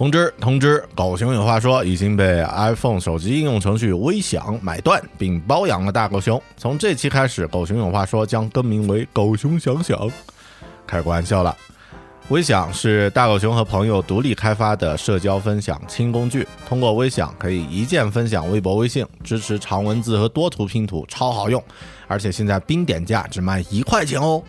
通知通知，狗熊有话说已经被 iPhone 手机应用程序微享买断并包养了大狗熊。从这期开始，狗熊有话说将更名为狗熊想想。开个玩笑了，微享是大狗熊和朋友独立开发的社交分享轻工具。通过微享可以一键分享微博、微信，支持长文字和多图拼图，超好用。而且现在冰点价只卖一块钱哦。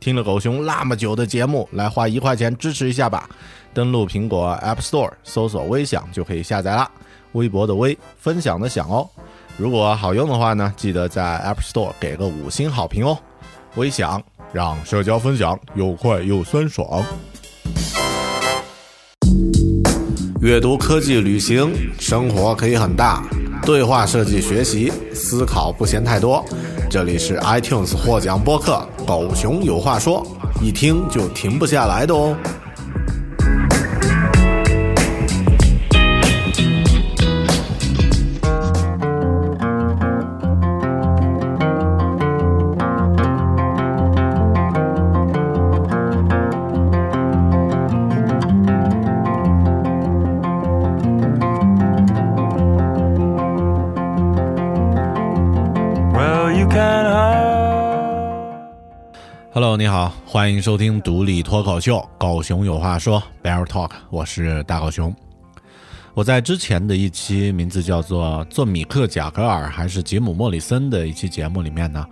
听了狗熊那么久的节目，来花一块钱支持一下吧。登录苹果 App Store 搜索“微享”就可以下载啦。微博的微，分享的享哦。如果好用的话呢，记得在 App Store 给个五星好评哦。微享让社交分享又快又酸爽。阅读、科技、旅行，生活可以很大。对话设计、学习、思考不嫌太多。这里是 iTunes 获奖播客《狗熊有话说》，一听就停不下来的哦。你好，欢迎收听独立脱口秀《狗熊有话说》Bear Talk，我是大狗熊。我在之前的一期名字叫做《做米克贾格尔还是吉姆莫里森》的一期节目里面呢，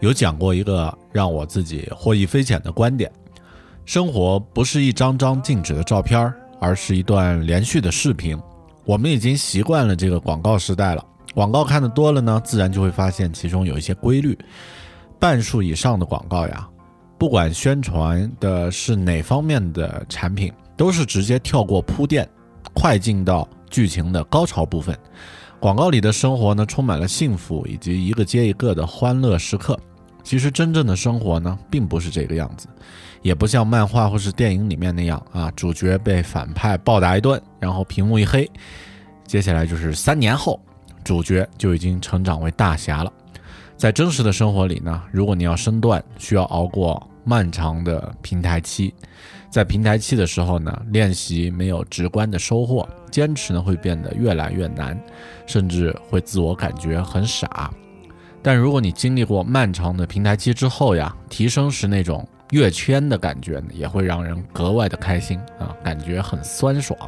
有讲过一个让我自己获益匪浅的观点：生活不是一张张静止的照片，而是一段连续的视频。我们已经习惯了这个广告时代了，广告看得多了呢，自然就会发现其中有一些规律。半数以上的广告呀。不管宣传的是哪方面的产品，都是直接跳过铺垫，快进到剧情的高潮部分。广告里的生活呢，充满了幸福以及一个接一个的欢乐时刻。其实真正的生活呢，并不是这个样子，也不像漫画或是电影里面那样啊，主角被反派暴打一顿，然后屏幕一黑，接下来就是三年后，主角就已经成长为大侠了。在真实的生活里呢，如果你要身段，需要熬过漫长的平台期。在平台期的时候呢，练习没有直观的收获，坚持呢会变得越来越难，甚至会自我感觉很傻。但如果你经历过漫长的平台期之后呀，提升时那种跃迁的感觉呢，也会让人格外的开心啊，感觉很酸爽。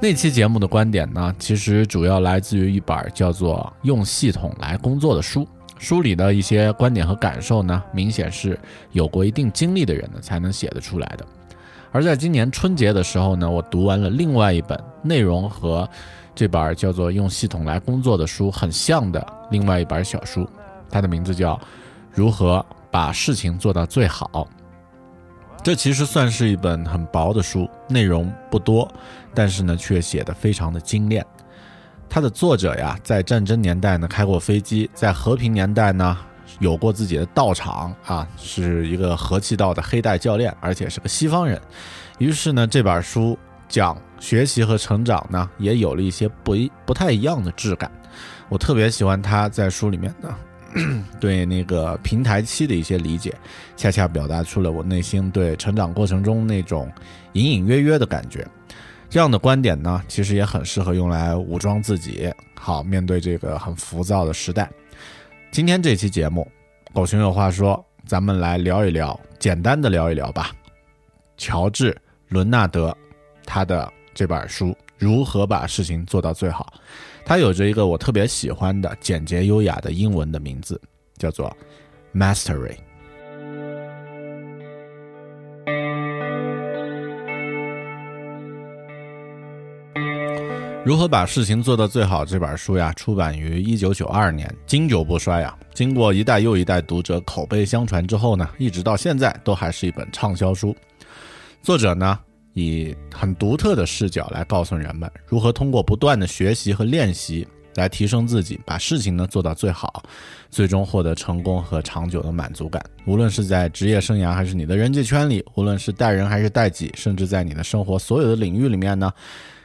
那期节目的观点呢，其实主要来自于一本叫做《用系统来工作》的书，书里的一些观点和感受呢，明显是有过一定经历的人呢才能写得出来的。而在今年春节的时候呢，我读完了另外一本内容和这本叫做《用系统来工作》的书很像的另外一本小书，它的名字叫《如何把事情做到最好》。这其实算是一本很薄的书，内容不多，但是呢，却写得非常的精炼。它的作者呀，在战争年代呢开过飞机，在和平年代呢有过自己的道场啊，是一个和气道的黑带教练，而且是个西方人。于是呢，这本书讲学习和成长呢，也有了一些不一不太一样的质感。我特别喜欢他在书里面呢。对那个平台期的一些理解，恰恰表达出了我内心对成长过程中那种隐隐约约的感觉。这样的观点呢，其实也很适合用来武装自己，好面对这个很浮躁的时代。今天这期节目，狗熊有话说，咱们来聊一聊，简单的聊一聊吧。乔治·伦纳德他的这本书《如何把事情做到最好》。他有着一个我特别喜欢的简洁优雅的英文的名字，叫做 Mastery。如何把事情做到最好？这本书呀，出版于一九九二年，经久不衰啊。经过一代又一代读者口碑相传之后呢，一直到现在都还是一本畅销书。作者呢，以很独特的视角来告诉人们如何通过不断的学习和练习来提升自己，把事情呢做到最好，最终获得成功和长久的满足感。无论是在职业生涯，还是你的人际圈里，无论是待人还是待己，甚至在你的生活所有的领域里面呢，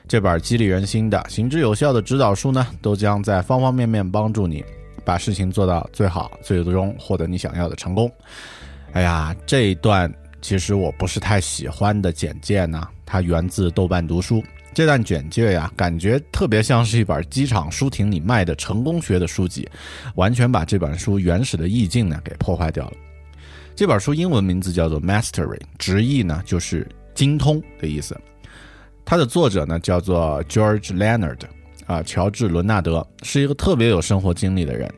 这本激励人心的、行之有效的指导书呢，都将在方方面面帮助你把事情做到最好，最终获得你想要的成功。哎呀，这一段其实我不是太喜欢的简介呢，它源自豆瓣读书。这段简介呀，感觉特别像是一本机场书亭里卖的成功学的书籍，完全把这本书原始的意境呢给破坏掉了。这本书英文名字叫做《Mastery》，直译呢就是精通的意思。它的作者呢叫做 George Leonard，啊，乔治·伦纳德是一个特别有生活经历的人。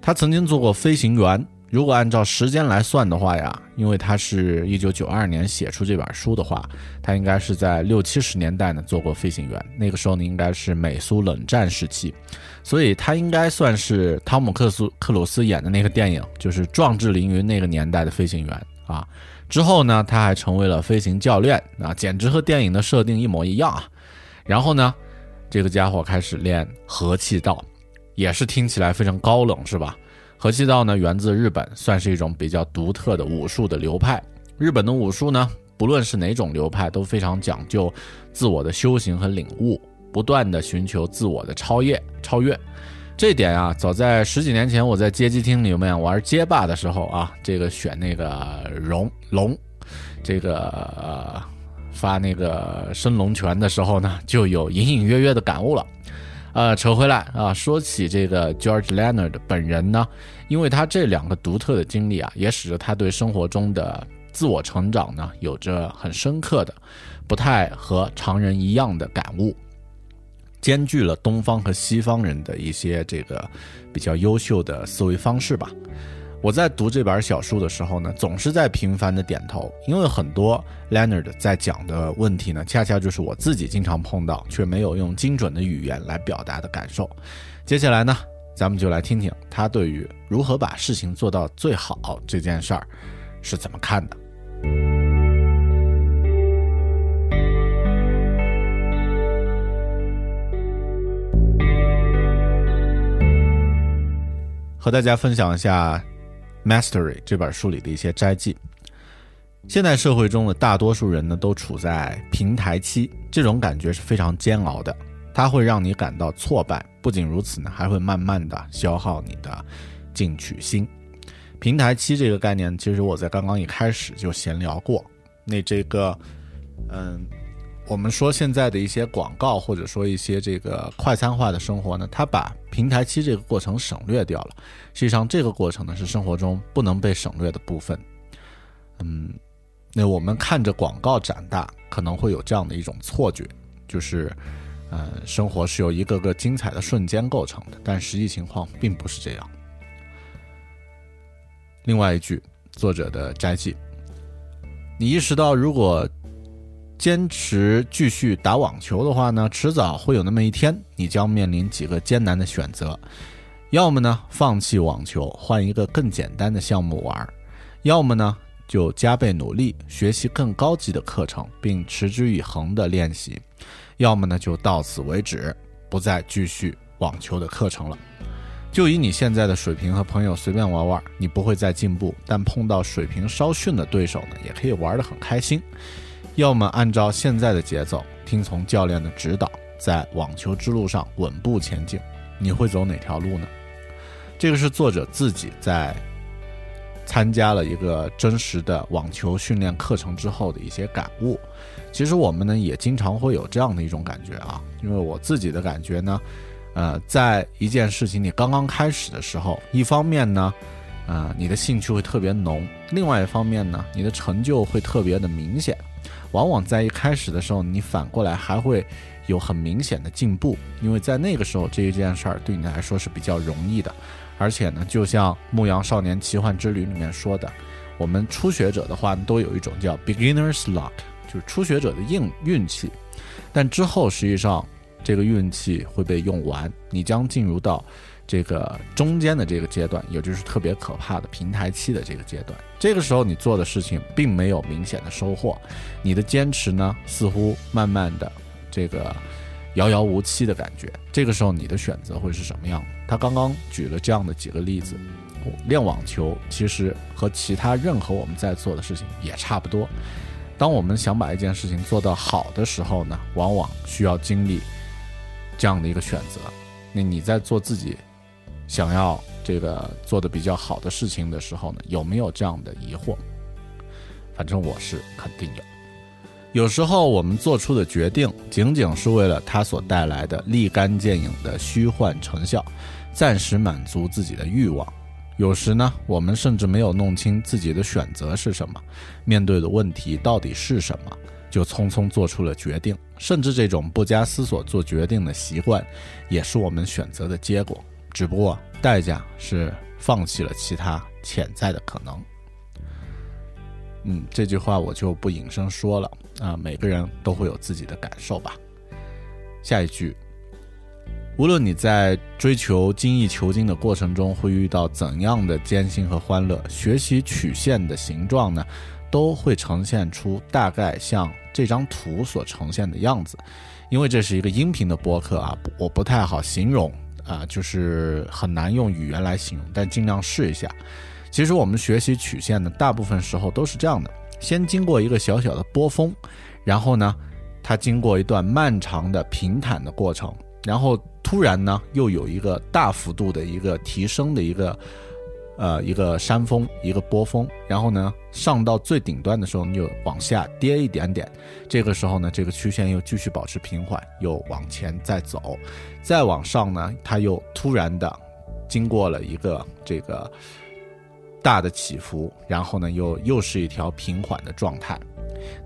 他曾经做过飞行员。如果按照时间来算的话呀，因为他是一九九二年写出这本书的话，他应该是在六七十年代呢做过飞行员。那个时候呢，应该是美苏冷战时期，所以他应该算是汤姆克苏克鲁斯演的那个电影，就是壮志凌云那个年代的飞行员啊。之后呢，他还成为了飞行教练啊，简直和电影的设定一模一样啊。然后呢，这个家伙开始练和气道，也是听起来非常高冷，是吧？和气道呢，源自日本，算是一种比较独特的武术的流派。日本的武术呢，不论是哪种流派，都非常讲究自我的修行和领悟，不断的寻求自我的超越。超越这点啊，早在十几年前，我在街机厅里面玩街霸的时候啊，这个选那个龙龙，这个发那个升龙拳的时候呢，就有隐隐约约的感悟了。呃，扯回来啊，说起这个 George Leonard 本人呢，因为他这两个独特的经历啊，也使得他对生活中的自我成长呢，有着很深刻的、不太和常人一样的感悟，兼具了东方和西方人的一些这个比较优秀的思维方式吧。我在读这本小书的时候呢，总是在频繁的点头，因为很多 Leonard 在讲的问题呢，恰恰就是我自己经常碰到却没有用精准的语言来表达的感受。接下来呢，咱们就来听听他对于如何把事情做到最好这件事儿是怎么看的。和大家分享一下。Mastery 这本书里的一些摘记。现代社会中的大多数人呢，都处在平台期，这种感觉是非常煎熬的，它会让你感到挫败。不仅如此呢，还会慢慢的消耗你的进取心。平台期这个概念，其实我在刚刚一开始就闲聊过。那这个，嗯。我们说现在的一些广告，或者说一些这个快餐化的生活呢，它把平台期这个过程省略掉了。实际上，这个过程呢是生活中不能被省略的部分。嗯，那我们看着广告长大，可能会有这样的一种错觉，就是，呃，生活是由一个个精彩的瞬间构成的，但实际情况并不是这样。另外一句，作者的摘记：你意识到如果。坚持继续打网球的话呢，迟早会有那么一天，你将面临几个艰难的选择：要么呢放弃网球，换一个更简单的项目玩；要么呢就加倍努力学习更高级的课程，并持之以恒的练习；要么呢就到此为止，不再继续网球的课程了。就以你现在的水平和朋友随便玩玩，你不会再进步，但碰到水平稍逊的对手呢，也可以玩得很开心。要么按照现在的节奏，听从教练的指导，在网球之路上稳步前进，你会走哪条路呢？这个是作者自己在参加了一个真实的网球训练课程之后的一些感悟。其实我们呢也经常会有这样的一种感觉啊，因为我自己的感觉呢，呃，在一件事情你刚刚开始的时候，一方面呢，呃，你的兴趣会特别浓；另外一方面呢，你的成就会特别的明显。往往在一开始的时候，你反过来还会有很明显的进步，因为在那个时候这一件事儿对你来说是比较容易的，而且呢，就像《牧羊少年奇幻之旅》里面说的，我们初学者的话都有一种叫 beginner's luck，就是初学者的硬运气，但之后实际上这个运气会被用完，你将进入到。这个中间的这个阶段，也就是特别可怕的平台期的这个阶段。这个时候你做的事情并没有明显的收获，你的坚持呢似乎慢慢的这个遥遥无期的感觉。这个时候你的选择会是什么样的？他刚刚举了这样的几个例子，练网球其实和其他任何我们在做的事情也差不多。当我们想把一件事情做到好的时候呢，往往需要经历这样的一个选择。那你在做自己想要。这个做的比较好的事情的时候呢，有没有这样的疑惑？反正我是肯定有。有时候我们做出的决定，仅仅是为了它所带来的立竿见影的虚幻成效，暂时满足自己的欲望。有时呢，我们甚至没有弄清自己的选择是什么，面对的问题到底是什么，就匆匆做出了决定。甚至这种不加思索做决定的习惯，也是我们选择的结果。只不过代价是放弃了其他潜在的可能。嗯，这句话我就不引声说了啊，每个人都会有自己的感受吧。下一句，无论你在追求精益求精的过程中会遇到怎样的艰辛和欢乐，学习曲线的形状呢，都会呈现出大概像这张图所呈现的样子。因为这是一个音频的播客啊，我不太好形容。啊，就是很难用语言来形容，但尽量试一下。其实我们学习曲线呢，大部分时候都是这样的：先经过一个小小的波峰，然后呢，它经过一段漫长的平坦的过程，然后突然呢，又有一个大幅度的一个提升的一个。呃，一个山峰，一个波峰，然后呢，上到最顶端的时候，你就往下跌一点点。这个时候呢，这个曲线又继续保持平缓，又往前再走，再往上呢，它又突然的经过了一个这个大的起伏，然后呢，又又是一条平缓的状态。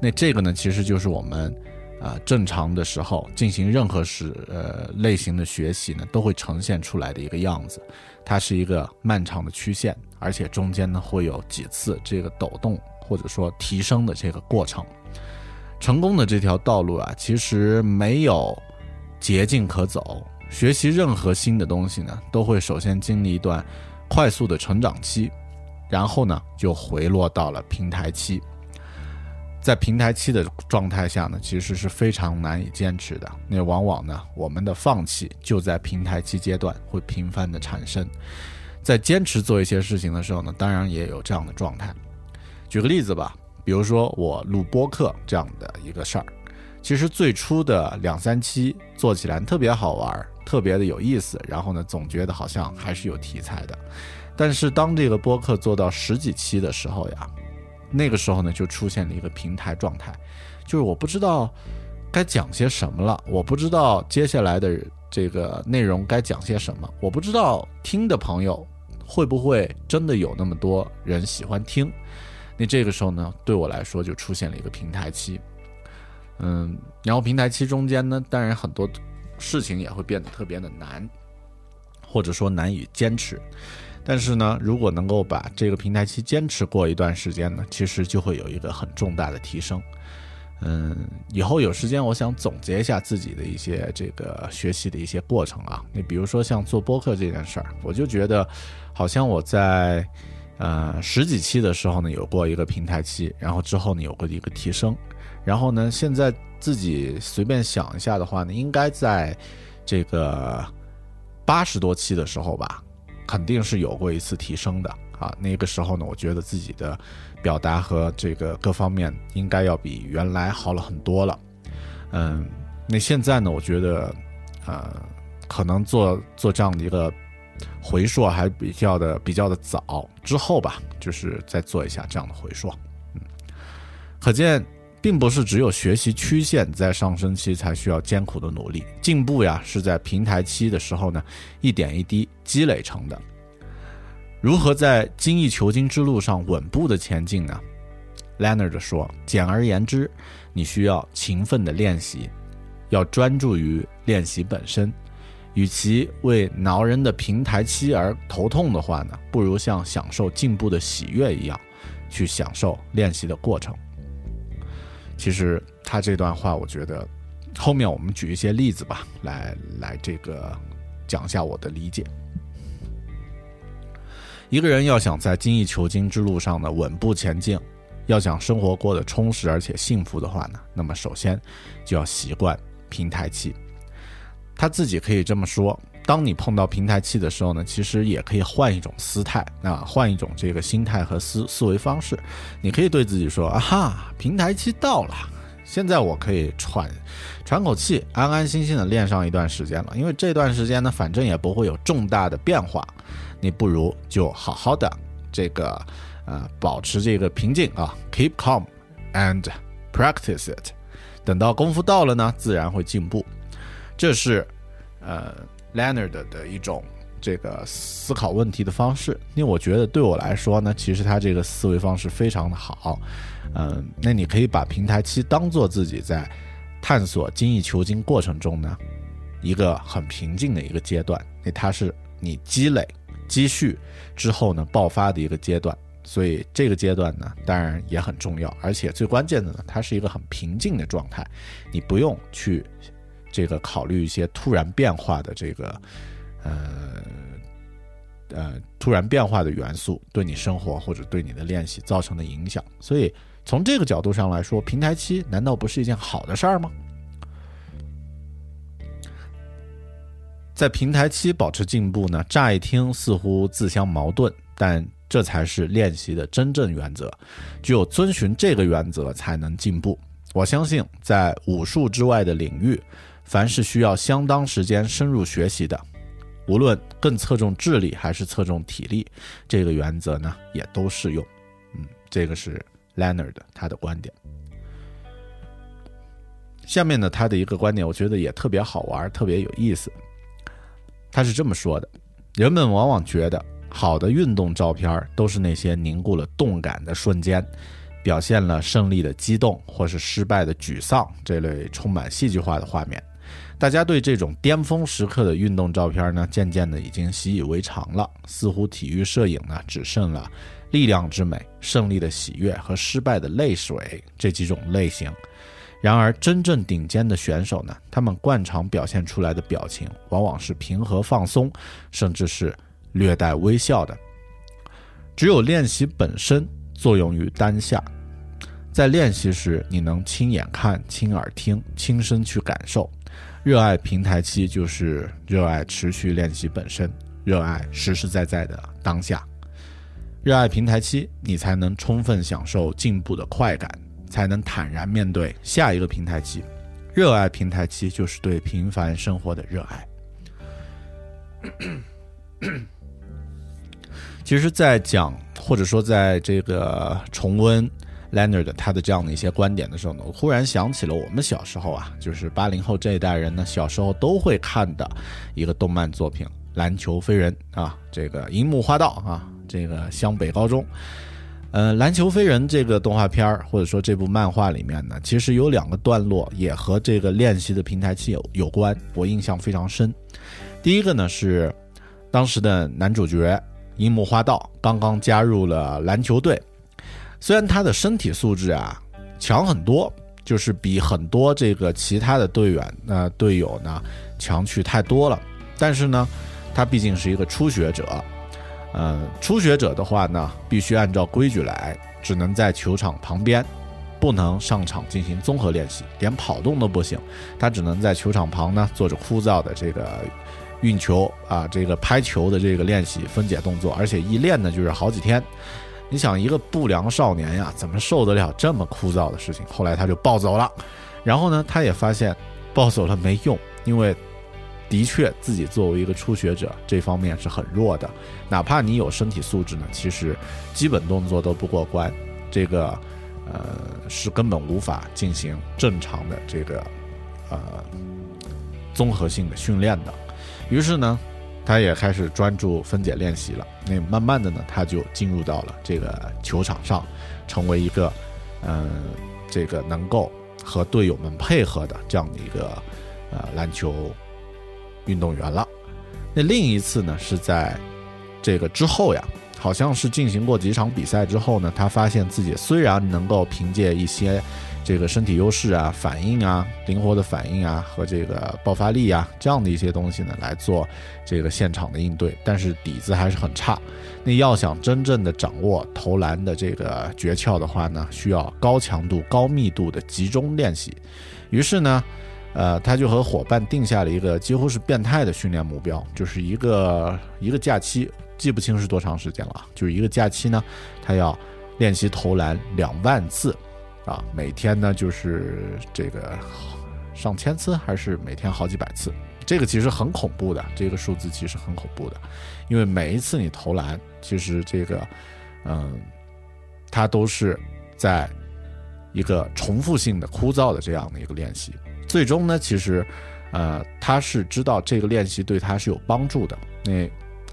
那这个呢，其实就是我们啊正常的时候进行任何是呃类型的学习呢，都会呈现出来的一个样子。它是一个漫长的曲线，而且中间呢会有几次这个抖动或者说提升的这个过程。成功的这条道路啊，其实没有捷径可走。学习任何新的东西呢，都会首先经历一段快速的成长期，然后呢就回落到了平台期。在平台期的状态下呢，其实是非常难以坚持的。那往往呢，我们的放弃就在平台期阶段会频繁的产生。在坚持做一些事情的时候呢，当然也有这样的状态。举个例子吧，比如说我录播客这样的一个事儿，其实最初的两三期做起来特别好玩，特别的有意思，然后呢，总觉得好像还是有题材的。但是当这个播客做到十几期的时候呀。那个时候呢，就出现了一个平台状态，就是我不知道该讲些什么了，我不知道接下来的这个内容该讲些什么，我不知道听的朋友会不会真的有那么多人喜欢听。那这个时候呢，对我来说就出现了一个平台期，嗯，然后平台期中间呢，当然很多事情也会变得特别的难，或者说难以坚持。但是呢，如果能够把这个平台期坚持过一段时间呢，其实就会有一个很重大的提升。嗯，以后有时间，我想总结一下自己的一些这个学习的一些过程啊。你比如说像做播客这件事儿，我就觉得，好像我在呃十几期的时候呢，有过一个平台期，然后之后呢有过一个提升，然后呢现在自己随便想一下的话呢，应该在这个八十多期的时候吧。肯定是有过一次提升的啊！那个时候呢，我觉得自己的表达和这个各方面应该要比原来好了很多了。嗯，那现在呢，我觉得，呃，可能做做这样的一个回溯还比较的比较的早，之后吧，就是再做一下这样的回溯。嗯，可见。并不是只有学习曲线在上升期才需要艰苦的努力，进步呀是在平台期的时候呢，一点一滴积累成的。如何在精益求精之路上稳步的前进呢？Leonard 说：“简而言之，你需要勤奋的练习，要专注于练习本身。与其为挠人的平台期而头痛的话呢，不如像享受进步的喜悦一样，去享受练习的过程。”其实他这段话，我觉得后面我们举一些例子吧，来来这个讲一下我的理解。一个人要想在精益求精之路上呢稳步前进，要想生活过得充实而且幸福的话呢，那么首先就要习惯平台期。他自己可以这么说：，当你碰到平台期的时候呢，其实也可以换一种姿态，啊，换一种这个心态和思思维方式。你可以对自己说：，啊哈，平台期到了，现在我可以喘喘口气，安安心心的练上一段时间了。因为这段时间呢，反正也不会有重大的变化，你不如就好好的这个呃保持这个平静啊，keep calm and practice it。等到功夫到了呢，自然会进步。这是，呃，Leonard 的一种这个思考问题的方式，因为我觉得对我来说呢，其实他这个思维方式非常的好，嗯，那你可以把平台期当做自己在探索精益求精过程中呢一个很平静的一个阶段，那它是你积累积蓄之后呢爆发的一个阶段，所以这个阶段呢当然也很重要，而且最关键的呢，它是一个很平静的状态，你不用去。这个考虑一些突然变化的这个，呃呃突然变化的元素对你生活或者对你的练习造成的影响，所以从这个角度上来说，平台期难道不是一件好的事儿吗？在平台期保持进步呢？乍一听似乎自相矛盾，但这才是练习的真正原则。只有遵循这个原则，才能进步。我相信，在武术之外的领域。凡是需要相当时间深入学习的，无论更侧重智力还是侧重体力，这个原则呢也都适用。嗯，这个是 Leonard 他的观点。下面呢，他的一个观点，我觉得也特别好玩，特别有意思。他是这么说的：人们往往觉得好的运动照片都是那些凝固了动感的瞬间。表现了胜利的激动，或是失败的沮丧这类充满戏剧化的画面。大家对这种巅峰时刻的运动照片呢，渐渐的已经习以为常了。似乎体育摄影呢，只剩了力量之美、胜利的喜悦和失败的泪水这几种类型。然而，真正顶尖的选手呢，他们惯常表现出来的表情，往往是平和放松，甚至是略带微笑的。只有练习本身作用于当下。在练习时，你能亲眼看、亲耳听、亲身去感受。热爱平台期就是热爱持续练习本身，热爱实实在在的当下。热爱平台期，你才能充分享受进步的快感，才能坦然面对下一个平台期。热爱平台期就是对平凡生活的热爱。其实，在讲或者说在这个重温。Leonard 他的这样的一些观点的时候呢，我忽然想起了我们小时候啊，就是八零后这一代人呢，小时候都会看的一个动漫作品《篮球飞人》啊，这个樱木花道啊，这个湘北高中。呃，《篮球飞人》这个动画片儿或者说这部漫画里面呢，其实有两个段落也和这个练习的平台期有有关，我印象非常深。第一个呢是当时的男主角樱木花道刚刚加入了篮球队。虽然他的身体素质啊强很多，就是比很多这个其他的队员、那队友呢强去太多了，但是呢，他毕竟是一个初学者，呃，初学者的话呢，必须按照规矩来，只能在球场旁边，不能上场进行综合练习，连跑动都不行，他只能在球场旁呢做着枯燥的这个运球啊，这个拍球的这个练习分解动作，而且一练呢就是好几天。你想一个不良少年呀，怎么受得了这么枯燥的事情？后来他就暴走了，然后呢，他也发现暴走了没用，因为的确自己作为一个初学者，这方面是很弱的。哪怕你有身体素质呢，其实基本动作都不过关，这个呃是根本无法进行正常的这个呃综合性的训练的。于是呢。他也开始专注分解练习了。那慢慢的呢，他就进入到了这个球场上，成为一个，嗯，这个能够和队友们配合的这样的一个呃篮球运动员了。那另一次呢，是在这个之后呀，好像是进行过几场比赛之后呢，他发现自己虽然能够凭借一些这个身体优势啊、反应啊、灵活的反应啊和这个爆发力啊这样的一些东西呢来做这个现场的应对，但是底子还是很差。那要想真正的掌握投篮的这个诀窍的话呢，需要高强度、高密度的集中练习。于是呢，呃，他就和伙伴定下了一个几乎是变态的训练目标，就是一个一个假期，记不清是多长时间了，就是一个假期呢，他要练习投篮两万次，啊，每天呢就是这个上千次，还是每天好几百次？这个其实很恐怖的，这个数字其实很恐怖的，因为每一次你投篮，其实这个，嗯，它都是在。一个重复性的、枯燥的这样的一个练习，最终呢，其实，呃，他是知道这个练习对他是有帮助的。那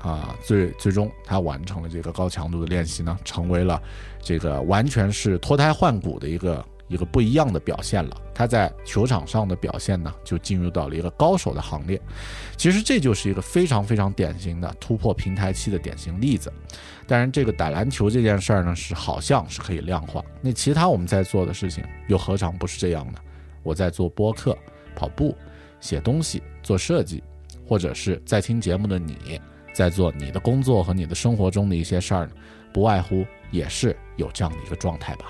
啊，最最终他完成了这个高强度的练习呢，成为了这个完全是脱胎换骨的一个。一个不一样的表现了，他在球场上的表现呢，就进入到了一个高手的行列。其实这就是一个非常非常典型的突破平台期的典型例子。当然，这个打篮球这件事儿呢，是好像是可以量化。那其他我们在做的事情，又何尝不是这样呢？我在做播客、跑步、写东西、做设计，或者是在听节目的你，在做你的工作和你的生活中的一些事儿呢，不外乎也是有这样的一个状态吧。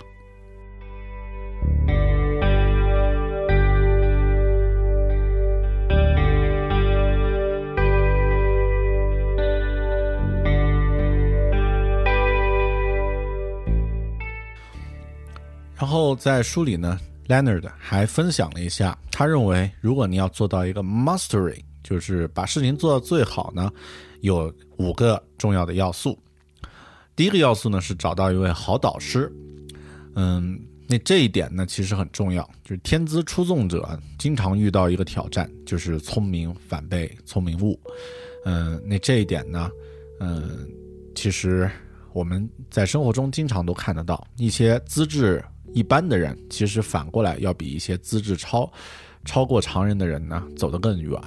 然后在书里呢，Leonard 还分享了一下，他认为如果你要做到一个 mastery，就是把事情做到最好呢，有五个重要的要素。第一个要素呢是找到一位好导师，嗯。那这一点呢，其实很重要。就是天资出众者经常遇到一个挑战，就是聪明反被聪明误。嗯，那这一点呢，嗯，其实我们在生活中经常都看得到，一些资质一般的人，其实反过来要比一些资质超超过常人的人呢走得更远。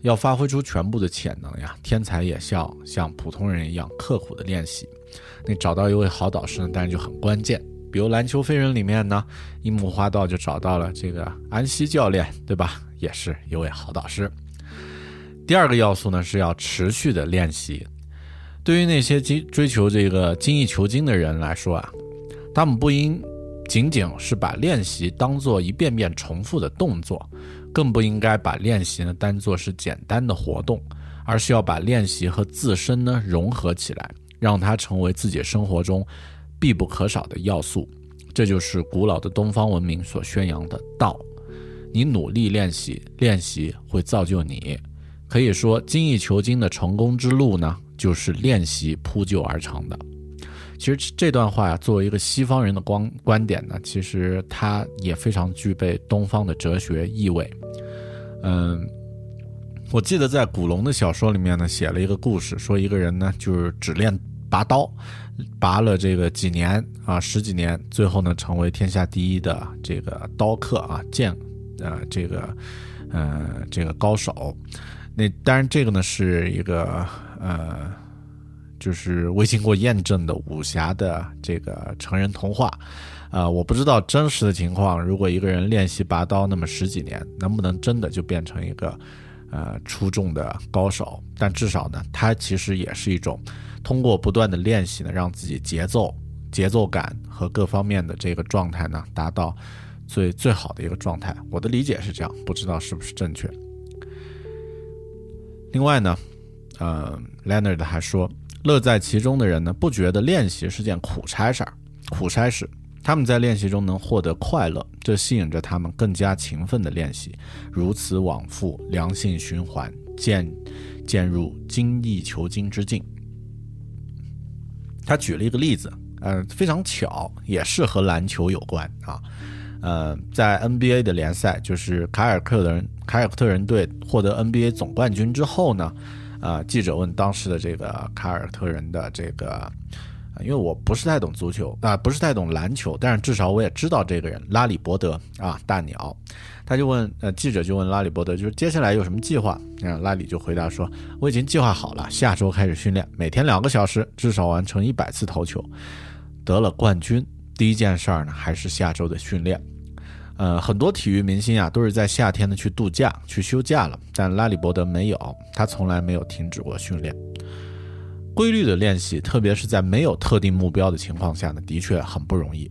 要发挥出全部的潜能呀，天才也像像普通人一样刻苦的练习。那找到一位好导师呢，当然就很关键。比如篮球飞人里面呢，樱木花道就找到了这个安西教练，对吧？也是一位好导师。第二个要素呢是要持续的练习。对于那些精追求这个精益求精的人来说啊，他们不应仅仅是把练习当做一遍遍重复的动作，更不应该把练习呢当做是简单的活动，而是要把练习和自身呢融合起来，让它成为自己生活中。必不可少的要素，这就是古老的东方文明所宣扬的道。你努力练习，练习会造就你。可以说，精益求精的成功之路呢，就是练习铺就而成的。其实这段话呀，作为一个西方人的观观点呢，其实它也非常具备东方的哲学意味。嗯，我记得在古龙的小说里面呢，写了一个故事，说一个人呢，就是只练拔刀。拔了这个几年啊，十几年，最后呢，成为天下第一的这个刀客啊，剑，呃，这个，呃，这个高手。那当然，这个呢是一个呃，就是未经过验证的武侠的这个成人童话。啊，我不知道真实的情况。如果一个人练习拔刀那么十几年，能不能真的就变成一个呃出众的高手？但至少呢，他其实也是一种。通过不断的练习呢，让自己节奏、节奏感和各方面的这个状态呢，达到最最好的一个状态。我的理解是这样，不知道是不是正确。另外呢，呃，Leonard 还说，乐在其中的人呢，不觉得练习是件苦差事儿、苦差事，他们在练习中能获得快乐，这吸引着他们更加勤奋的练习，如此往复，良性循环，渐渐入精益求精之境。他举了一个例子，呃，非常巧，也是和篮球有关啊。呃，在 NBA 的联赛，就是凯尔特人凯尔特人队获得 NBA 总冠军之后呢，呃，记者问当时的这个凯尔特人的这个。因为我不是太懂足球啊，不是太懂篮球，但是至少我也知道这个人拉里伯德啊，大鸟。他就问，呃，记者就问拉里伯德，就是接下来有什么计划？嗯，拉里就回答说，我已经计划好了，下周开始训练，每天两个小时，至少完成一百次投球。得了冠军，第一件事儿呢，还是下周的训练。呃，很多体育明星啊都是在夏天呢去度假、去休假了，但拉里伯德没有，他从来没有停止过训练。规律的练习，特别是在没有特定目标的情况下呢，的确很不容易。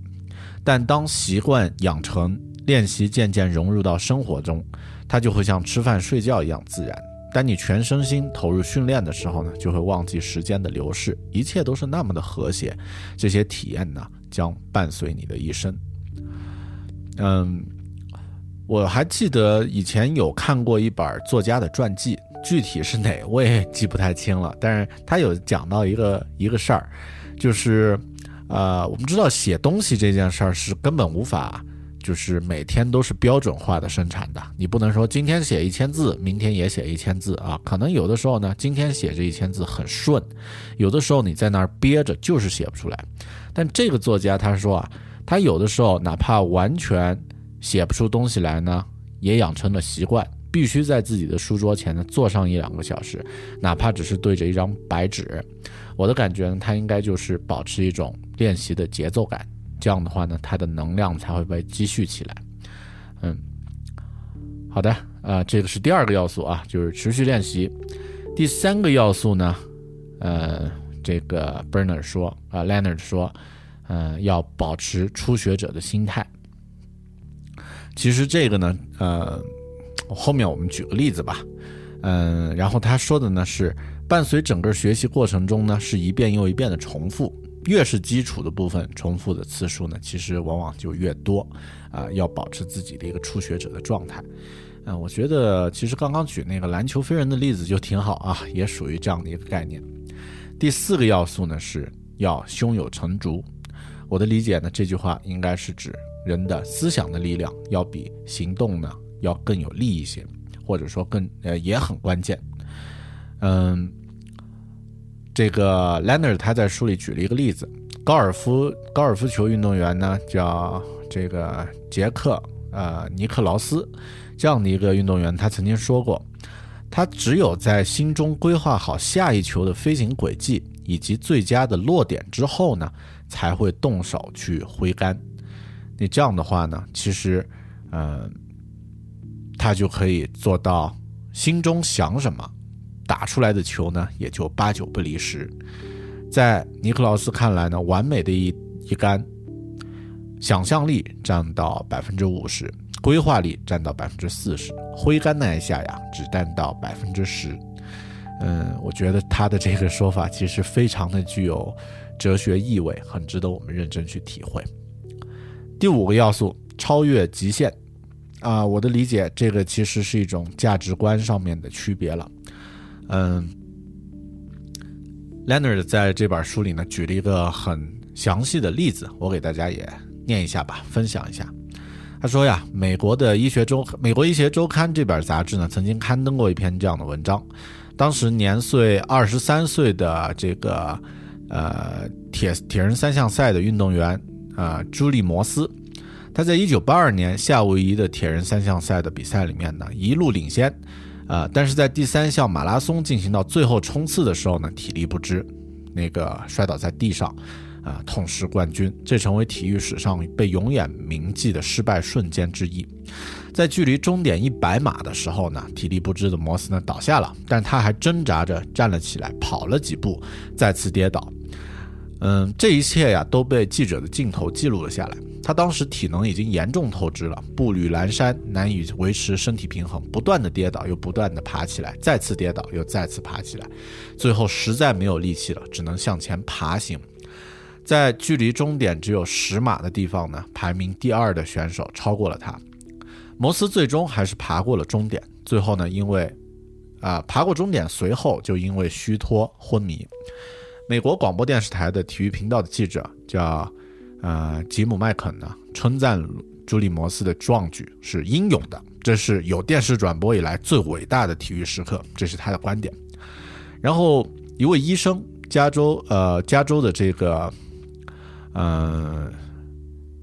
但当习惯养成，练习渐渐融入到生活中，它就会像吃饭睡觉一样自然。当你全身心投入训练的时候呢，就会忘记时间的流逝，一切都是那么的和谐。这些体验呢，将伴随你的一生。嗯，我还记得以前有看过一本作家的传记。具体是哪我也记不太清了，但是他有讲到一个一个事儿，就是，呃，我们知道写东西这件事儿是根本无法，就是每天都是标准化的生产的，你不能说今天写一千字，明天也写一千字啊，可能有的时候呢，今天写这一千字很顺，有的时候你在那儿憋着就是写不出来。但这个作家他说啊，他有的时候哪怕完全写不出东西来呢，也养成了习惯。必须在自己的书桌前呢坐上一两个小时，哪怕只是对着一张白纸。我的感觉呢，他应该就是保持一种练习的节奏感，这样的话呢，他的能量才会被积蓄起来。嗯，好的，啊，这个是第二个要素啊，就是持续练习。第三个要素呢，呃，这个 Bernard 说啊，Leonard 说，嗯，要保持初学者的心态。其实这个呢，呃。后面我们举个例子吧，嗯，然后他说的呢是，伴随整个学习过程中呢是一遍又一遍的重复，越是基础的部分，重复的次数呢其实往往就越多，啊，要保持自己的一个初学者的状态，嗯，我觉得其实刚刚举那个篮球飞人的例子就挺好啊，也属于这样的一个概念。第四个要素呢是要胸有成竹，我的理解呢这句话应该是指人的思想的力量要比行动呢。要更有利一些，或者说更呃也很关键。嗯，这个 Leonard 他在书里举了一个例子，高尔夫高尔夫球运动员呢叫这个杰克呃尼克劳斯这样的一个运动员，他曾经说过，他只有在心中规划好下一球的飞行轨迹以及最佳的落点之后呢，才会动手去挥杆。你这样的话呢，其实嗯。他就可以做到心中想什么，打出来的球呢也就八九不离十。在尼克劳斯看来呢，完美的一一杆，想象力占到百分之五十，规划力占到百分之四十，挥杆那一下呀只占到百分之十。嗯，我觉得他的这个说法其实非常的具有哲学意味，很值得我们认真去体会。第五个要素，超越极限。啊，我的理解，这个其实是一种价值观上面的区别了。嗯，Leonard 在这本书里呢，举了一个很详细的例子，我给大家也念一下吧，分享一下。他说呀，美国的医学周《美国医学周刊》这本杂志呢，曾经刊登过一篇这样的文章。当时年岁二十三岁的这个呃铁铁人三项赛的运动员啊，朱利摩斯。他在一九八二年夏威夷的铁人三项赛的比赛里面呢，一路领先，啊，但是在第三项马拉松进行到最后冲刺的时候呢，体力不支，那个摔倒在地上，啊，痛失冠军，这成为体育史上被永远铭记的失败瞬间之一。在距离终点一百码的时候呢，体力不支的摩斯呢倒下了，但他还挣扎着站了起来，跑了几步，再次跌倒。嗯，这一切呀都被记者的镜头记录了下来。他当时体能已经严重透支了，步履蹒跚，难以维持身体平衡，不断的跌倒，又不断的爬起来，再次跌倒，又再次爬起来，最后实在没有力气了，只能向前爬行。在距离终点只有十码的地方呢，排名第二的选手超过了他。摩斯最终还是爬过了终点，最后呢，因为啊爬过终点，随后就因为虚脱昏迷。美国广播电视台的体育频道的记者叫，呃，吉姆麦肯呢，称赞朱利摩斯的壮举是英勇的，这是有电视转播以来最伟大的体育时刻，这是他的观点。然后一位医生，加州呃加州的这个，呃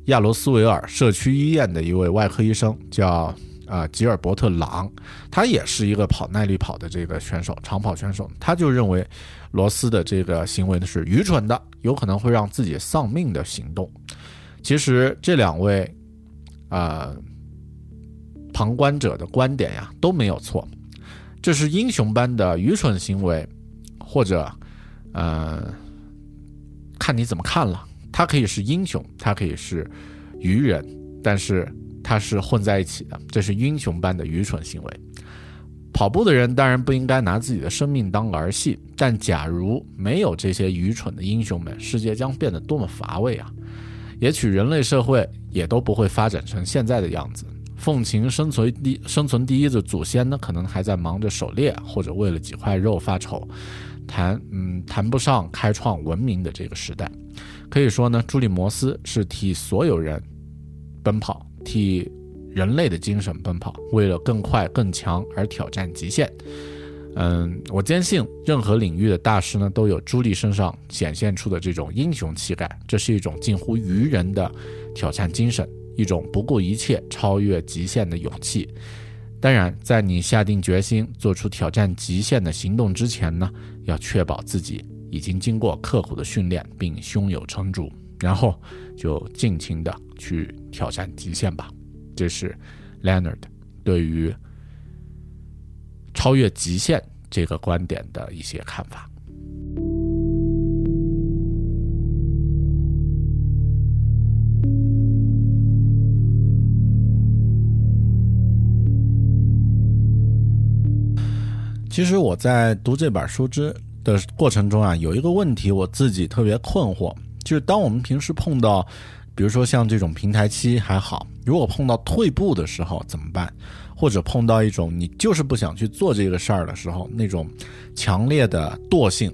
亚罗斯维尔社区医院的一位外科医生叫。啊，吉尔伯特·朗，他也是一个跑耐力跑的这个选手，长跑选手。他就认为罗斯的这个行为呢是愚蠢的，有可能会让自己丧命的行动。其实这两位啊旁观者的观点呀都没有错，这是英雄般的愚蠢行为，或者，呃，看你怎么看了。他可以是英雄，他可以是愚人，但是他是混在一起的，这是英雄般的愚蠢行为。跑步的人当然不应该拿自己的生命当儿戏，但假如没有这些愚蠢的英雄们，世界将变得多么乏味啊！也许人类社会也都不会发展成现在的样子。奉行生存第生存第一的祖先呢，可能还在忙着狩猎，或者为了几块肉发愁，谈嗯谈不上开创文明的这个时代。可以说呢，朱利摩斯是替所有人奔跑，替人类的精神奔跑，为了更快更强而挑战极限。嗯，我坚信任何领域的大师呢，都有朱莉身上显现出的这种英雄气概。这是一种近乎愚人的挑战精神，一种不顾一切超越极限的勇气。当然，在你下定决心做出挑战极限的行动之前呢，要确保自己已经经过刻苦的训练，并胸有成竹，然后就尽情的去挑战极限吧。这是 Leonard 对于。超越极限这个观点的一些看法。其实我在读这本书之的过程中啊，有一个问题我自己特别困惑，就是当我们平时碰到，比如说像这种平台期还好，如果碰到退步的时候怎么办？或者碰到一种你就是不想去做这个事儿的时候，那种强烈的惰性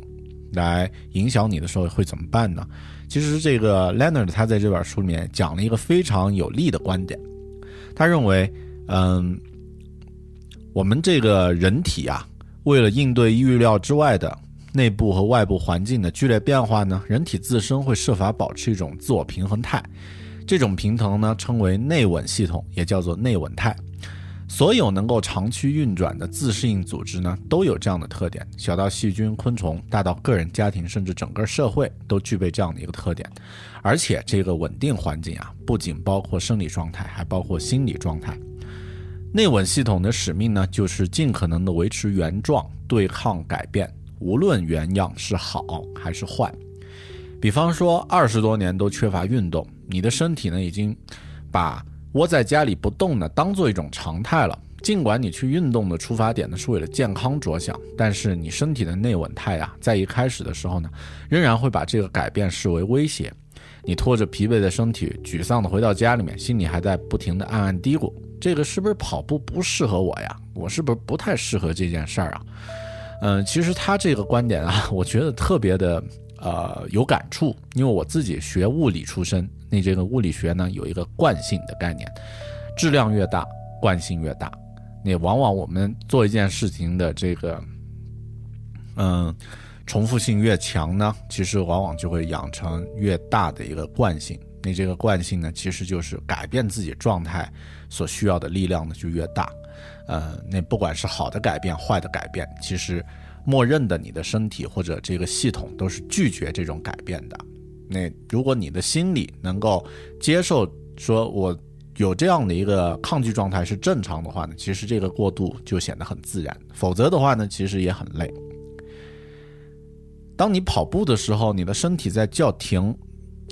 来影响你的时候，会怎么办呢？其实这个 Leonard 他在这本书里面讲了一个非常有利的观点，他认为，嗯，我们这个人体啊，为了应对预料之外的内部和外部环境的剧烈变化呢，人体自身会设法保持一种自我平衡态，这种平衡呢称为内稳系统，也叫做内稳态。所有能够长期运转的自适应组织呢，都有这样的特点。小到细菌、昆虫，大到个人、家庭，甚至整个社会，都具备这样的一个特点。而且，这个稳定环境啊，不仅包括生理状态，还包括心理状态。内稳系统的使命呢，就是尽可能的维持原状，对抗改变，无论原样是好还是坏。比方说，二十多年都缺乏运动，你的身体呢，已经把。窝在家里不动呢，当做一种常态了。尽管你去运动的出发点呢是为了健康着想，但是你身体的内稳态啊，在一开始的时候呢，仍然会把这个改变视为威胁。你拖着疲惫的身体，沮丧的回到家里面，心里还在不停的暗暗嘀咕：这个是不是跑步不适合我呀？我是不是不太适合这件事儿啊？嗯，其实他这个观点啊，我觉得特别的呃有感触，因为我自己学物理出身。那这个物理学呢，有一个惯性的概念，质量越大，惯性越大。那往往我们做一件事情的这个，嗯，重复性越强呢，其实往往就会养成越大的一个惯性。那这个惯性呢，其实就是改变自己状态所需要的力量呢就越大。呃，那不管是好的改变，坏的改变，其实默认的你的身体或者这个系统都是拒绝这种改变的。那如果你的心理能够接受，说我有这样的一个抗拒状态是正常的话呢，其实这个过渡就显得很自然。否则的话呢，其实也很累。当你跑步的时候，你的身体在叫停，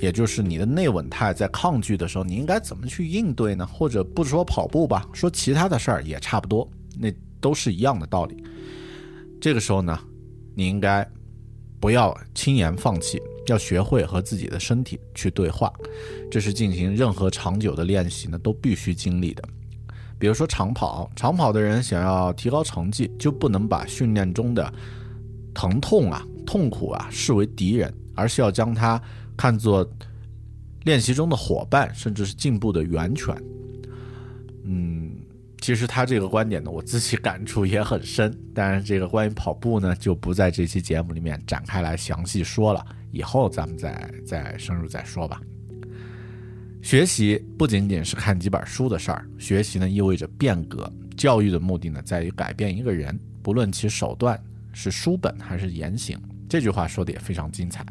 也就是你的内稳态在抗拒的时候，你应该怎么去应对呢？或者不说跑步吧，说其他的事儿也差不多，那都是一样的道理。这个时候呢，你应该不要轻言放弃。要学会和自己的身体去对话，这是进行任何长久的练习呢都必须经历的。比如说长跑，长跑的人想要提高成绩，就不能把训练中的疼痛啊、痛苦啊视为敌人，而是要将它看作练习中的伙伴，甚至是进步的源泉。嗯。其实他这个观点呢，我自己感触也很深。当然，这个关于跑步呢，就不在这期节目里面展开来详细说了，以后咱们再再深入再说吧。学习不仅仅是看几本书的事儿，学习呢意味着变革。教育的目的呢，在于改变一个人，不论其手段是书本还是言行。这句话说的也非常精彩。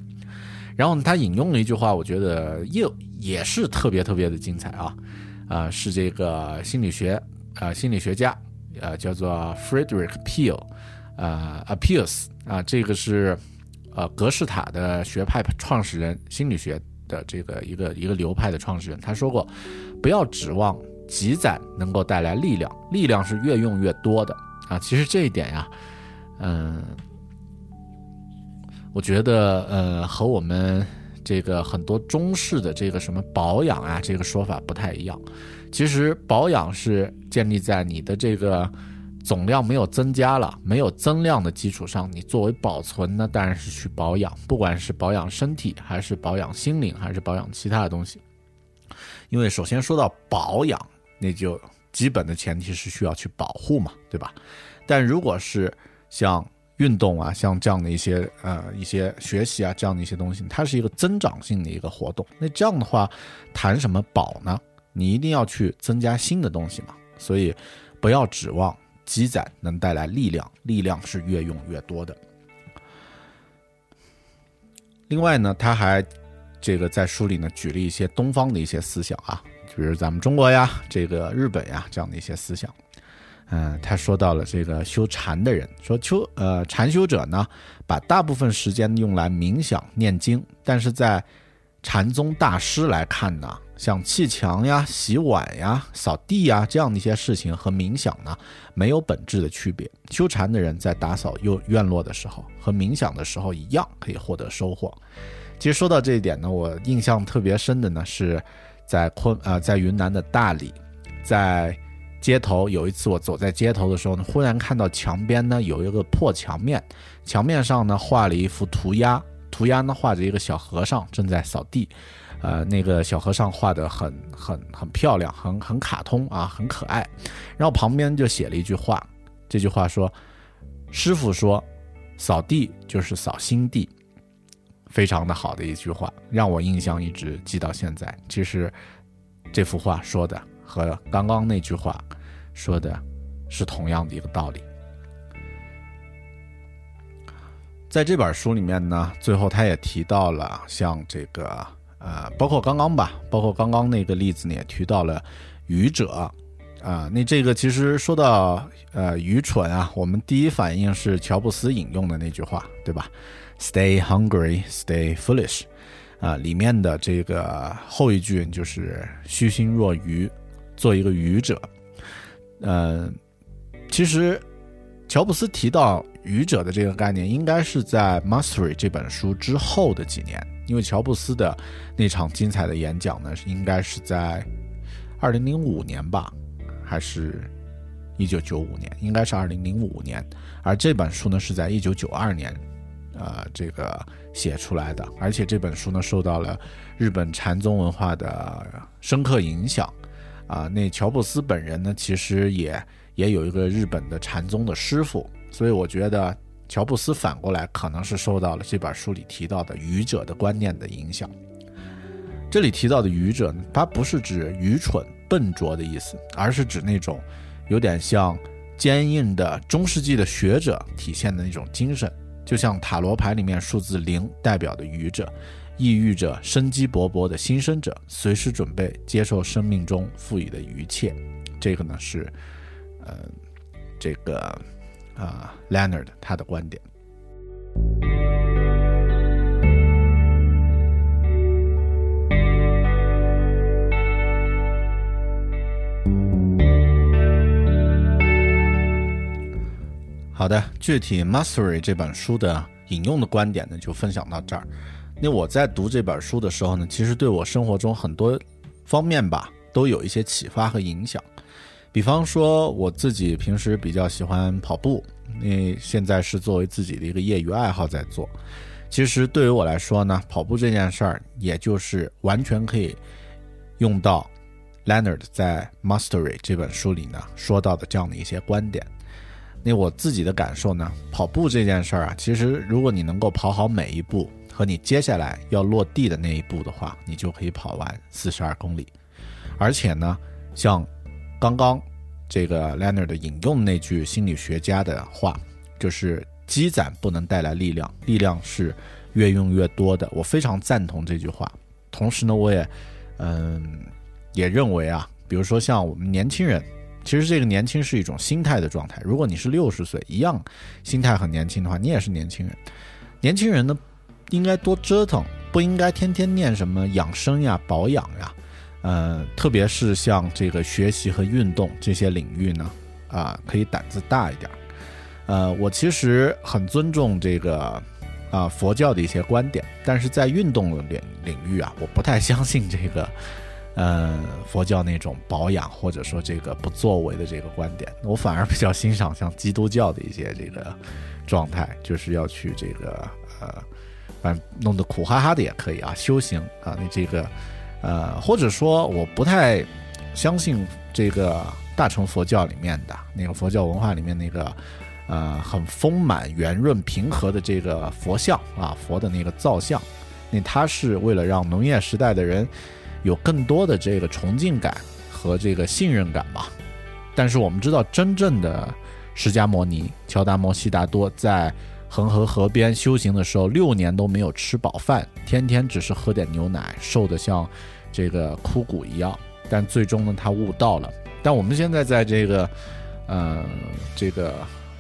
然后呢他引用了一句话，我觉得也也是特别特别的精彩啊，啊，是这个心理学。呃心理学家，呃叫做 Frederick Peel，呃 Appeals 啊，这个是呃格式塔的学派创始人，心理学的这个一个一个流派的创始人，他说过，不要指望积攒能够带来力量，力量是越用越多的啊。其实这一点呀，嗯，我觉得呃和我们。这个很多中式的这个什么保养啊，这个说法不太一样。其实保养是建立在你的这个总量没有增加了、没有增量的基础上，你作为保存呢，当然是去保养，不管是保养身体，还是保养心灵，还是保养其他的东西。因为首先说到保养，那就基本的前提是需要去保护嘛，对吧？但如果是像运动啊，像这样的一些呃一些学习啊，这样的一些东西，它是一个增长性的一个活动。那这样的话，谈什么保呢？你一定要去增加新的东西嘛。所以，不要指望积攒能带来力量，力量是越用越多的。另外呢，他还这个在书里呢举了一些东方的一些思想啊，比如咱们中国呀，这个日本呀这样的一些思想。嗯，他说到了这个修禅的人，说修呃禅修者呢，把大部分时间用来冥想念经，但是在禅宗大师来看呢，像砌墙呀、洗碗呀、扫地呀这样的一些事情和冥想呢没有本质的区别。修禅的人在打扫院院落的时候和冥想的时候一样，可以获得收获。其实说到这一点呢，我印象特别深的呢是在昆呃在云南的大理，在。街头有一次，我走在街头的时候呢，忽然看到墙边呢有一个破墙面，墙面上呢画了一幅涂鸦，涂鸦呢画着一个小和尚正在扫地，呃，那个小和尚画的很很很漂亮，很很卡通啊，很可爱。然后旁边就写了一句话，这句话说：“师傅说，扫地就是扫心地。”非常的好的一句话，让我印象一直记到现在。其实这幅画说的。和刚刚那句话说的是同样的一个道理。在这本书里面呢，最后他也提到了像这个呃，包括刚刚吧，包括刚刚那个例子呢，也提到了愚者啊。那这个其实说到呃愚蠢啊，我们第一反应是乔布斯引用的那句话，对吧？Stay hungry, stay foolish。啊，里面的这个后一句就是虚心若愚。做一个愚者，嗯，其实乔布斯提到愚者的这个概念，应该是在《Mastery》这本书之后的几年，因为乔布斯的那场精彩的演讲呢，应该是在二零零五年吧，还是一九九五年？应该是二零零五年，而这本书呢是在一九九二年，呃，这个写出来的，而且这本书呢受到了日本禅宗文化的深刻影响。啊，那乔布斯本人呢，其实也也有一个日本的禅宗的师傅，所以我觉得乔布斯反过来可能是受到了这本书里提到的愚者的观念的影响。这里提到的愚者呢，它不是指愚蠢笨拙的意思，而是指那种有点像坚硬的中世纪的学者体现的那种精神，就像塔罗牌里面数字零代表的愚者。抑郁着生机勃勃的新生者，随时准备接受生命中赋予的一切。这个呢是，呃，这个啊，Leonard 他的观点。好的，具体《Mastery》这本书的引用的观点呢，就分享到这儿。那我在读这本书的时候呢，其实对我生活中很多方面吧，都有一些启发和影响。比方说，我自己平时比较喜欢跑步，那现在是作为自己的一个业余爱好在做。其实对于我来说呢，跑步这件事儿，也就是完全可以用到 Leonard 在《Mastery》这本书里呢说到的这样的一些观点。那我自己的感受呢，跑步这件事儿啊，其实如果你能够跑好每一步。和你接下来要落地的那一步的话，你就可以跑完四十二公里。而且呢，像刚刚这个 Leonard 引用那句心理学家的话，就是积攒不能带来力量，力量是越用越多的。我非常赞同这句话。同时呢，我也嗯也认为啊，比如说像我们年轻人，其其实这个年轻是一种心态的状态。如果你是六十岁，一样心态很年轻的话，你也是年轻人。年轻人呢，应该多折腾，不应该天天念什么养生呀、保养呀。呃，特别是像这个学习和运动这些领域呢，啊，可以胆子大一点。呃，我其实很尊重这个啊佛教的一些观点，但是在运动领领域啊，我不太相信这个。呃，佛教那种保养或者说这个不作为的这个观点，我反而比较欣赏像基督教的一些这个状态，就是要去这个呃，反正弄得苦哈哈的也可以啊，修行啊，你这个呃，或者说我不太相信这个大乘佛教里面的那个佛教文化里面那个呃很丰满、圆润、平和的这个佛像啊，佛的那个造像，那它是为了让农业时代的人。有更多的这个崇敬感和这个信任感吧，但是我们知道，真正的释迦牟尼乔达摩悉达多在恒河河边修行的时候，六年都没有吃饱饭，天天只是喝点牛奶，瘦得像这个枯骨一样。但最终呢，他悟道了。但我们现在在这个，呃，这个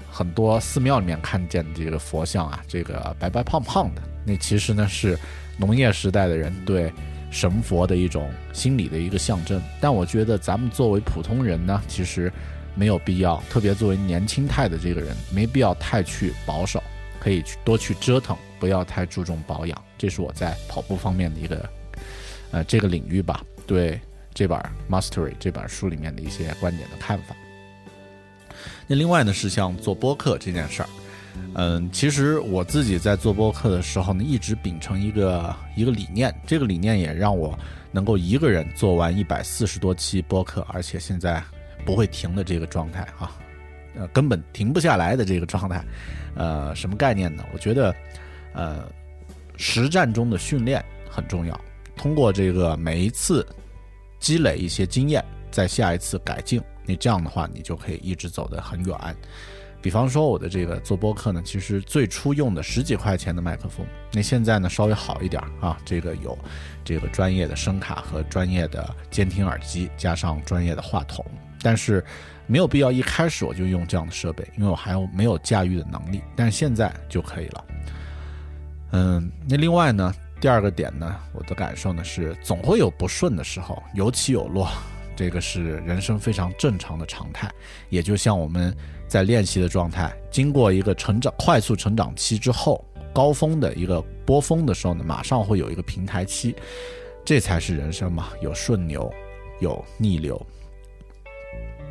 很多寺庙里面看见的这个佛像啊，这个白白胖胖的，那其实呢是农业时代的人对。神佛的一种心理的一个象征，但我觉得咱们作为普通人呢，其实没有必要，特别作为年轻态的这个人，没必要太去保守，可以去多去折腾，不要太注重保养。这是我在跑步方面的一个，呃，这个领域吧，对这本《Mastery》这本书里面的一些观点的看法。那另外呢，是像做播客这件事儿。嗯，其实我自己在做播客的时候呢，一直秉承一个一个理念，这个理念也让我能够一个人做完一百四十多期播客，而且现在不会停的这个状态啊，呃，根本停不下来的这个状态，呃，什么概念呢？我觉得，呃，实战中的训练很重要，通过这个每一次积累一些经验，在下一次改进，你这样的话，你就可以一直走得很远。比方说我的这个做播客呢，其实最初用的十几块钱的麦克风，那现在呢稍微好一点啊，这个有这个专业的声卡和专业的监听耳机，加上专业的话筒，但是没有必要一开始我就用这样的设备，因为我还有没有驾驭的能力，但是现在就可以了。嗯，那另外呢，第二个点呢，我的感受呢是总会有不顺的时候，有起有落，这个是人生非常正常的常态，也就像我们。在练习的状态，经过一个成长快速成长期之后，高峰的一个波峰的时候呢，马上会有一个平台期，这才是人生嘛，有顺流，有逆流。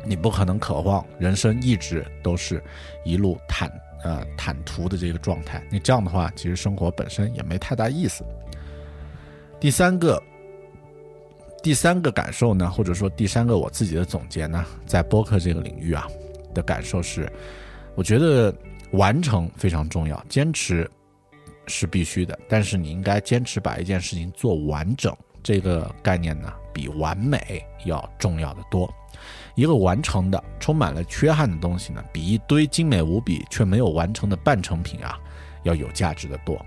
你不可能渴望人生一直都是一路坦呃坦途的这个状态，你这样的话，其实生活本身也没太大意思。第三个，第三个感受呢，或者说第三个我自己的总结呢，在播客这个领域啊。的感受是，我觉得完成非常重要，坚持是必须的。但是你应该坚持把一件事情做完整，这个概念呢，比完美要重要的多。一个完成的、充满了缺憾的东西呢，比一堆精美无比却没有完成的半成品啊，要有价值的多。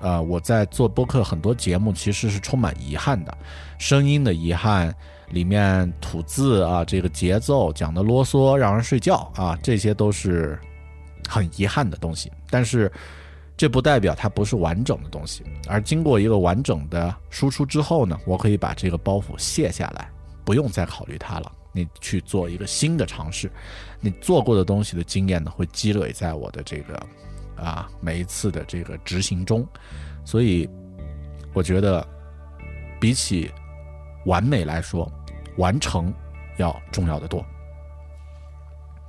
呃，我在做播客很多节目，其实是充满遗憾的，声音的遗憾。里面吐字啊，这个节奏讲的啰嗦，让人睡觉啊，这些都是很遗憾的东西。但是，这不代表它不是完整的东西。而经过一个完整的输出之后呢，我可以把这个包袱卸下来，不用再考虑它了。你去做一个新的尝试，你做过的东西的经验呢，会积累在我的这个啊每一次的这个执行中。所以，我觉得比起完美来说，完成要重要的多。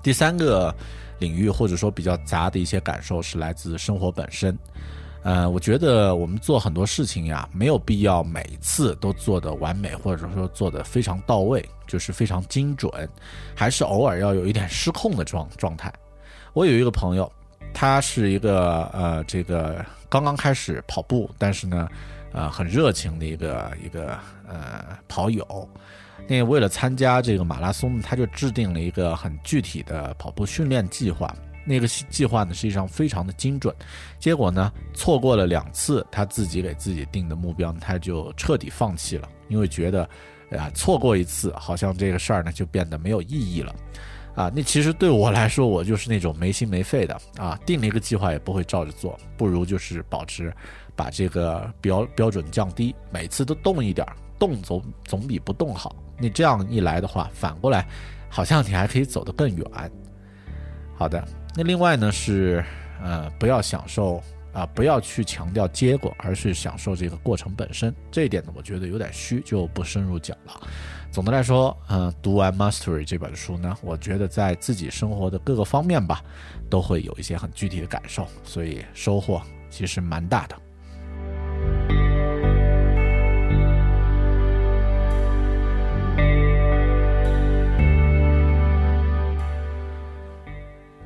第三个领域或者说比较杂的一些感受是来自生活本身。呃，我觉得我们做很多事情呀，没有必要每次都做的完美，或者说做的非常到位，就是非常精准，还是偶尔要有一点失控的状状态。我有一个朋友，他是一个呃，这个刚刚开始跑步，但是呢，呃，很热情的一个一个呃跑友。那为了参加这个马拉松，他就制定了一个很具体的跑步训练计划。那个计划呢，实际上非常的精准。结果呢，错过了两次他自己给自己定的目标，他就彻底放弃了，因为觉得啊，错过一次，好像这个事儿呢就变得没有意义了。啊，那其实对我来说，我就是那种没心没肺的啊，定了一个计划也不会照着做，不如就是保持把这个标标准降低，每次都动一点，动总总比不动好。你这样一来的话，反过来好像你还可以走得更远。好的，那另外呢是呃，不要享受啊，不要去强调结果，而是享受这个过程本身。这一点呢，我觉得有点虚，就不深入讲了。总的来说，嗯，读完《Mastery》这本书呢，我觉得在自己生活的各个方面吧，都会有一些很具体的感受，所以收获其实蛮大的。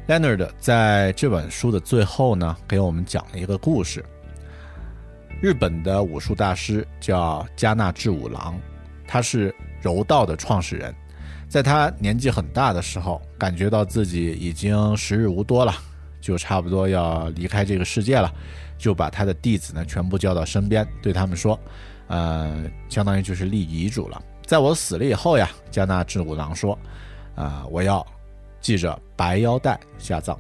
Leonard 在这本书的最后呢，给我们讲了一个故事。日本的武术大师叫加纳志五郎，他是。柔道的创始人，在他年纪很大的时候，感觉到自己已经时日无多了，就差不多要离开这个世界了，就把他的弟子呢全部叫到身边，对他们说：“呃，相当于就是立遗嘱了，在我死了以后呀，加纳志五郎说，啊，我要系着白腰带下葬。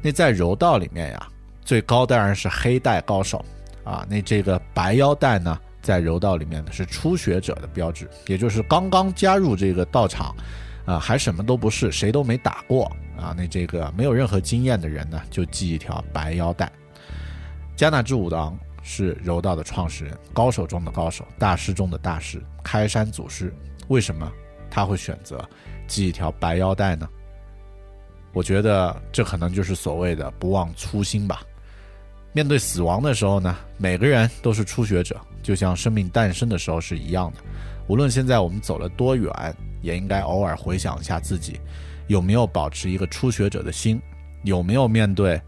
那在柔道里面呀，最高当然是黑带高手啊，那这个白腰带呢？”在柔道里面呢，是初学者的标志，也就是刚刚加入这个道场，啊，还什么都不是，谁都没打过啊，那这个没有任何经验的人呢，就系一条白腰带。加纳之武郎是柔道的创始人，高手中的高手，大师中的大师，开山祖师。为什么他会选择系一条白腰带呢？我觉得这可能就是所谓的不忘初心吧。面对死亡的时候呢，每个人都是初学者。就像生命诞生的时候是一样的，无论现在我们走了多远，也应该偶尔回想一下自己，有没有保持一个初学者的心，有没有面对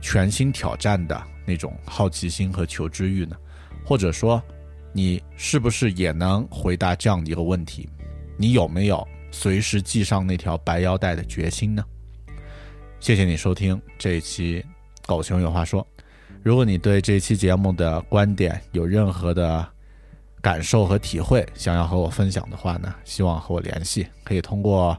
全新挑战的那种好奇心和求知欲呢？或者说，你是不是也能回答这样的一个问题？你有没有随时系上那条白腰带的决心呢？谢谢你收听这一期《狗熊有话说》。如果你对这期节目的观点有任何的感受和体会，想要和我分享的话呢，希望和我联系，可以通过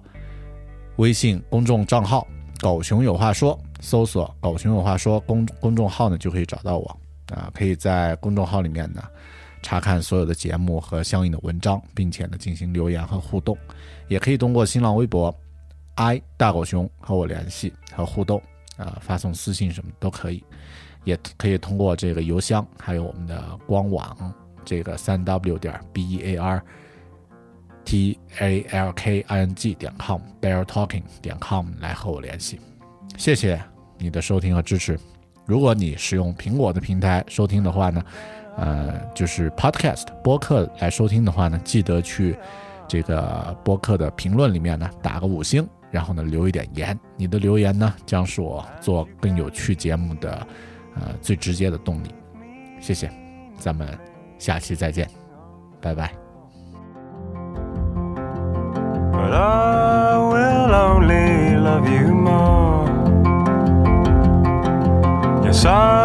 微信公众账号“狗熊有话说”搜索“狗熊有话说”公公众号呢，就可以找到我啊。可以在公众号里面呢查看所有的节目和相应的文章，并且呢进行留言和互动，也可以通过新浪微博 “i 大狗熊”和我联系和互动啊，发送私信什么都可以。也可以通过这个邮箱，还有我们的官网，这个三 w 点 b e a r t a l k i n g 点 com bear talking 点 com 来和我联系。谢谢你的收听和支持。如果你使用苹果的平台收听的话呢，呃，就是 podcast 播客来收听的话呢，记得去这个播客的评论里面呢打个五星，然后呢留一点言。你的留言呢，将是我做更有趣节目的。呃，最直接的动力，谢谢，咱们下期再见，拜拜。never let you down.